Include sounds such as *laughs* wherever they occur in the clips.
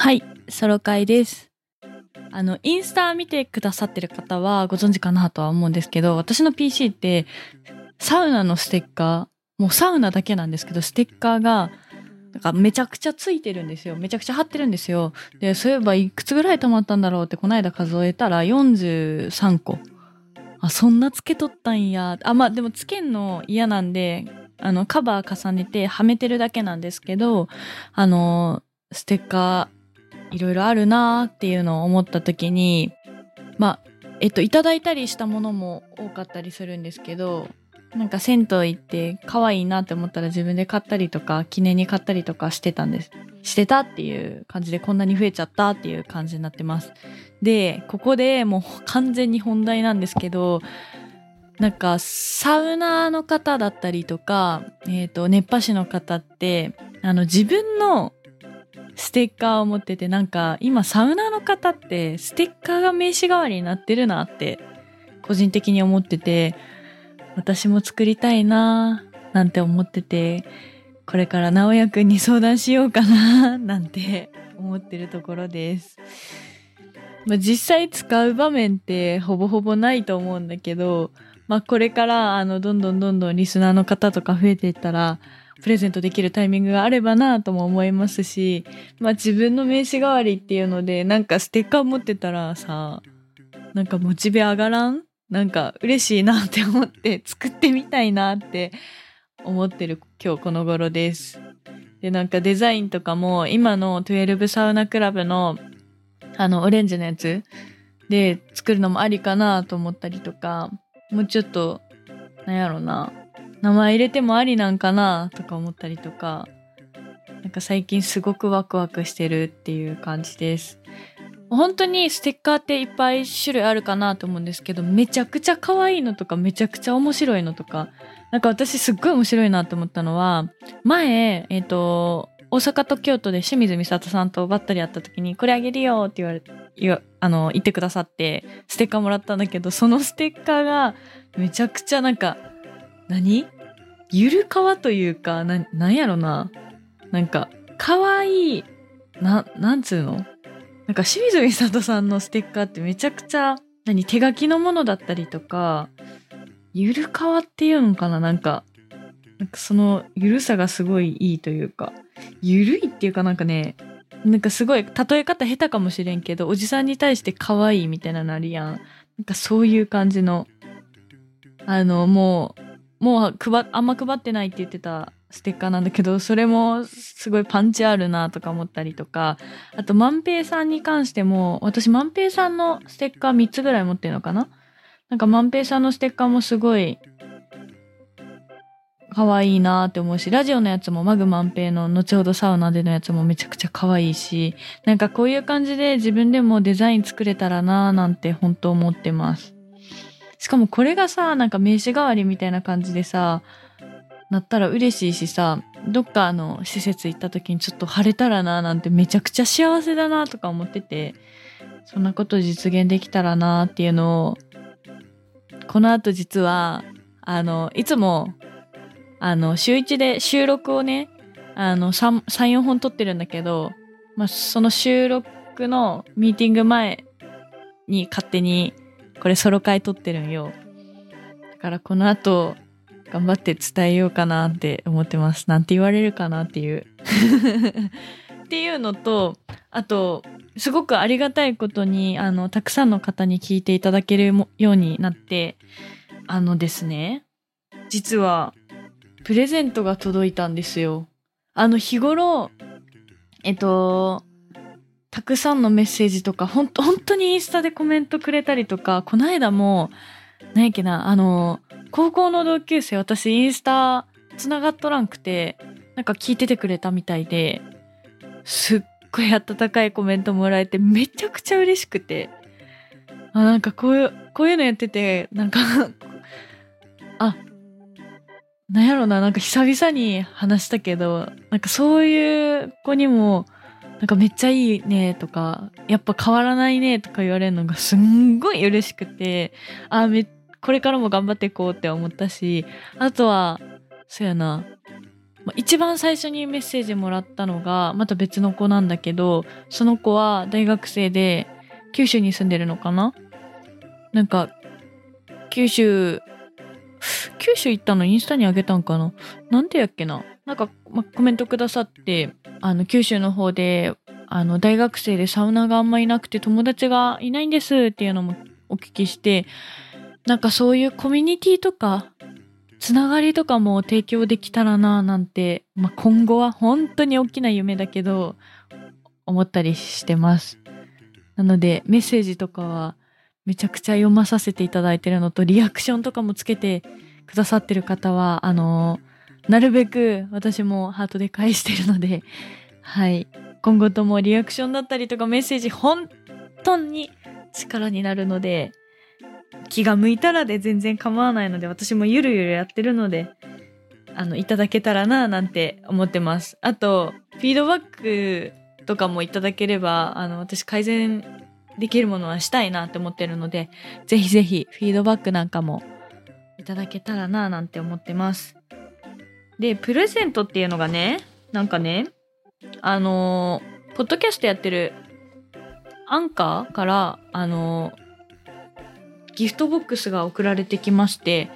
はい、ソロ会です。あの、インスタ見てくださってる方はご存知かなとは思うんですけど、私の PC ってサウナのステッカー、もうサウナだけなんですけど、ステッカーがなんかめちゃくちゃついてるんですよ。めちゃくちゃ貼ってるんですよ。で、そういえばいくつぐらい溜まったんだろうってこの間数えたら43個。あ、そんなつけとったんや。あ、まあでもつけんの嫌なんで、あの、カバー重ねてはめてるだけなんですけど、あの、ステッカーいろいろあるなーっていうのを思った時に、まあ、えっと、いただいたりしたものも多かったりするんですけど、なんか銭湯行って可愛いなって思ったら自分で買ったりとか、記念に買ったりとかしてたんです。してたっていう感じでこんなに増えちゃったっていう感じになってます。で、ここでもう完全に本題なんですけど、なんかサウナーの方だったりとか、えっ、と、熱波師の方って、あの自分のステッカーを持ってて、なんか今サウナの方ってステッカーが名刺代わりになってるなって個人的に思ってて、私も作りたいなぁなんて思ってて、これから直也くんに相談しようかな *laughs* なんて思ってるところです。まあ、実際使う場面ってほぼほぼないと思うんだけど、まあ、これからあのどんどんどんどんリスナーの方とか増えていったら、プレゼントできるタイミングがあればなとも思いますし、まあ自分の名刺代わりっていうので、なんかステッカー持ってたらさ、なんかモチベ上がらん？なんか嬉しいなって思って作ってみたいなって思ってる今日この頃です。で、なんかデザインとかも今の12サウナクラブのあのオレンジのやつで作るのもありかなと思ったりとか、もうちょっと、なんやろな、名前入れてもありなんかなとか思ったりとか、なんか最近すごくワクワクしてるっていう感じです。本当にステッカーっていっぱい種類あるかなと思うんですけど、めちゃくちゃ可愛いのとかめちゃくちゃ面白いのとか、なんか私すっごい面白いなと思ったのは、前、えっ、と、大阪と京都で清水美里さんとばったり会った時に、これあげるよって言われ、言あの、言ってくださって、ステッカーもらったんだけど、そのステッカーがめちゃくちゃなんか、何？ゆるかわというか、な、なんやろな。なんか、かわいい、な、なんつうの？なんか清水美里さんのステッカーってめちゃくちゃ、何手書きのものだったりとか、ゆるかわっていうのかな？なんか、なんかそのゆるさがすごいいいというか、ゆるいっていうかなんかね、なんかすごい例え方下手かもしれんけど、おじさんに対して可愛いみたいなのあるやん。なんかそういう感じの、あの、もう、もう配、あんま配ってないって言ってたステッカーなんだけど、それもすごいパンチあるなとか思ったりとか、あと、万平さんに関しても、私万平さんのステッカー3つぐらい持ってるのかな？なんか万平さんのステッカーもすごい可愛いなって思うし、ラジオのやつもマグ万平の後ほどサウナでのやつもめちゃくちゃ可愛いし、なんかこういう感じで自分でもデザイン作れたらなーなんて本当思ってます。しかもこれがさ、なんか名刺代わりみたいな感じでさ、なったら嬉しいしさ、どっかの施設行った時にちょっと晴れたらななんてめちゃくちゃ幸せだなとか思ってて、そんなこと実現できたらなっていうのを、この後実は、あの、いつも、あの、週一で収録をね、あの、3、3 4本撮ってるんだけど、まあ、その収録のミーティング前に勝手にこれソロ回撮ってるんよ。だからこの後、頑張って伝えようかなって思ってます。なんて言われるかなっていう。*laughs* っていうのと、あと、すごくありがたいことに、あの、たくさんの方に聞いていただけるようになって、あのですね、実は、プレゼントが届いたんですよ。あの、日頃、えっと、たくさんのメッセージとか、ほん、本当にインスタでコメントくれたりとか、この間も、なんやっけな、あの、高校の同級生、私インスタ繋がっとらんくて、なんか聞いててくれたみたいで、すっごい温かいコメントもらえて、めちゃくちゃ嬉しくて、あ、なんかこういう、こういうのやってて、なんかあ、なんやろな、なんか久々に話したけど、なんかそういう子にも、なんかめっちゃいいねとか、やっぱ変わらないねとか言われるのがすんごい嬉しくて、あ、め、これからも頑張っていこうって思ったし、あとは、そうやな、一番最初にメッセージもらったのが、また別の子なんだけど、その子は大学生で、九州に住んでるのかな？なんか、九州、九州行ったのインスタにあげたんかな？なんてやっけな？なんか、ま、コメントくださって、あの、九州の方で、あの、大学生でサウナがあんまいなくて友達がいないんですっていうのもお聞きして、なんかそういうコミュニティとか、つながりとかも提供できたらななんて、ま、今後は本当に大きな夢だけど、思ったりしてます。なので、メッセージとかはめちゃくちゃ読まさせていただいてるのと、リアクションとかもつけてくださってる方は、あの、なるべく私もハートで返してるので、はい。今後ともリアクションだったりとかメッセージ本当に力になるので、気が向いたらで全然構わないので、私もゆるゆるやってるので、あの、いただけたらな、なんて思ってます。あと、フィードバックとかもいただければ、あの、私改善できるものはしたいなって思ってるので、ぜひぜひフィードバックなんかもいただけたらな、なんて思ってます。で、プレゼントっていうのがね、なんかね、あのポッドキャストやってるアンカーから、あのギフトボックスが送られてきまして、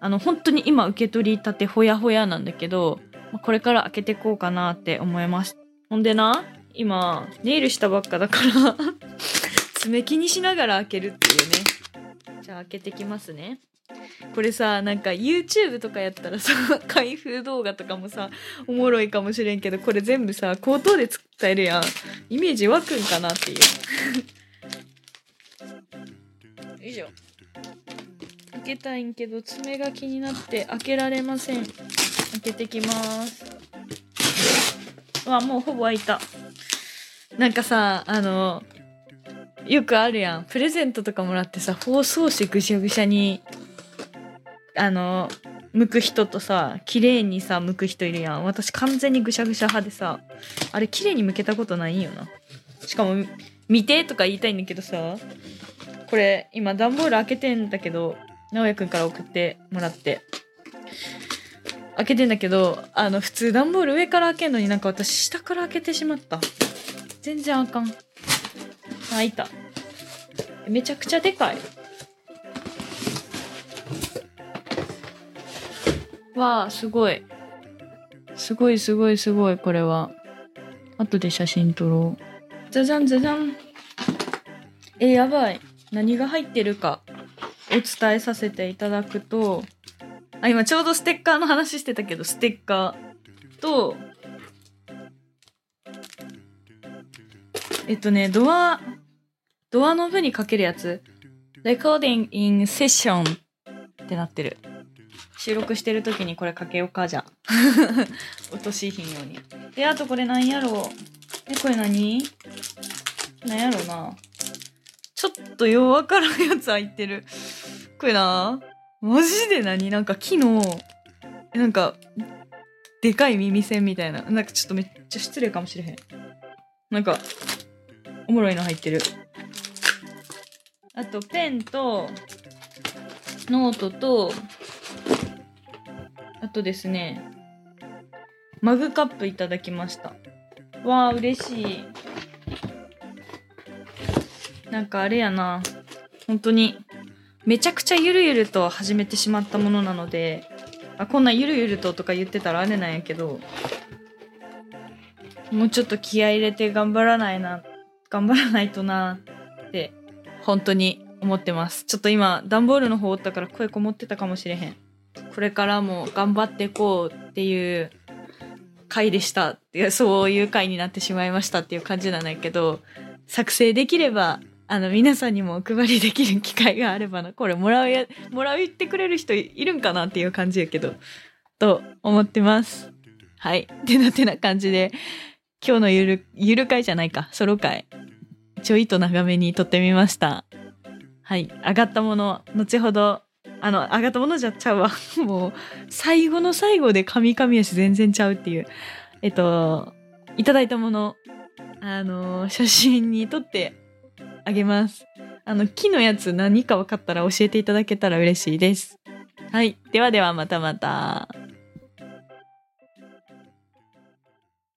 あの、本当に今受け取りたてほやほやなんだけど、これから開けてこうかなって思います。ほんでな、今、ネイルしたばっかだから *laughs* 爪気にしながら開けるっていうね。じゃあ開けてきますね。これさ、なんか YouTube とかやったらさ、*laughs* 開封動画とかもさ、おもろいかもしれんけど、これ全部さ、口頭で作ったえるやん。イメージ湧くんかなっていう。よいしょ開けたいんけど爪が気になって開けられません。開けてきます。わもうほぼ開いた。なんかさあのよくあるやん。プレゼントとかもらってさ包装紙ぐしゃぐしゃにあの剥く人とさ綺麗にさ剥く人いるやん。私完全にぐしゃぐしゃ派でさあれ綺麗に剥けたことないんよな。しかも見てとか言いたいんだけどさこれ今段ボール開けてんだけど直哉くんから送ってもらって。開けてんだけどあの普通段ボール上から開けんのになんか私下から開けてしまった。全然あかん。開いた。めちゃくちゃでかい。わあすごい。すごいすごいすごいこれは。後で写真撮ろう。じゃじゃんじゃじゃんえやばい。何が入ってるかお伝えさせていただくと、あ、今ちょうどステッカーの話してたけど、ステッカーと、えっとね、ドア、ドアノブにかけるやつ。Recording in Session ってなってる。収録してる時にこれかけようか、じゃあ。*laughs* 落としひんように。で、あとこれなんやろう。え、これ何？なんやろうな。ちょっとようわからんやつ入ってる。これな、マジで何？なんか木の、なんか、でかい耳栓みたいな。なんかちょっとめっちゃ失礼かもしれへん。なんか、おもろいの入ってる。あと、ペンと、ノートと、あとですね、マグカップいただきました。わあ、嬉しい。なんかあれやな本当にめちゃくちゃゆるゆると始めてしまったものなのであこんなゆるゆるととか言ってたらあれなんやけどもうちょっと気合入れて頑張らないな頑張らないとなって本当に思ってますちょっと今段ボールの方おったから声こもってたかもしれへんこれからも頑張っていこうっていう回でしたっていうそういう回になってしまいましたっていう感じなんだけど作成できればあの、皆さんにもお配りできる機会があればな。これ、もらうや、もらう言ってくれる人いるんかなっていう感じやけど、と思ってます。はい。てなてな感じで、今日のゆる、ゆる会じゃないか、ソロ会、ちょいと長めに撮ってみました。はい。上がったもの、後ほど、あの、上がったものじゃちゃうわ。*laughs* もう、最後の最後で神々やし全然ちゃうっていう。えっと、いただいたもの、あの、写真に撮ってあげます。あの、木のやつ何か分かったら教えていただけたら嬉しいです。はい。ではではまたまた。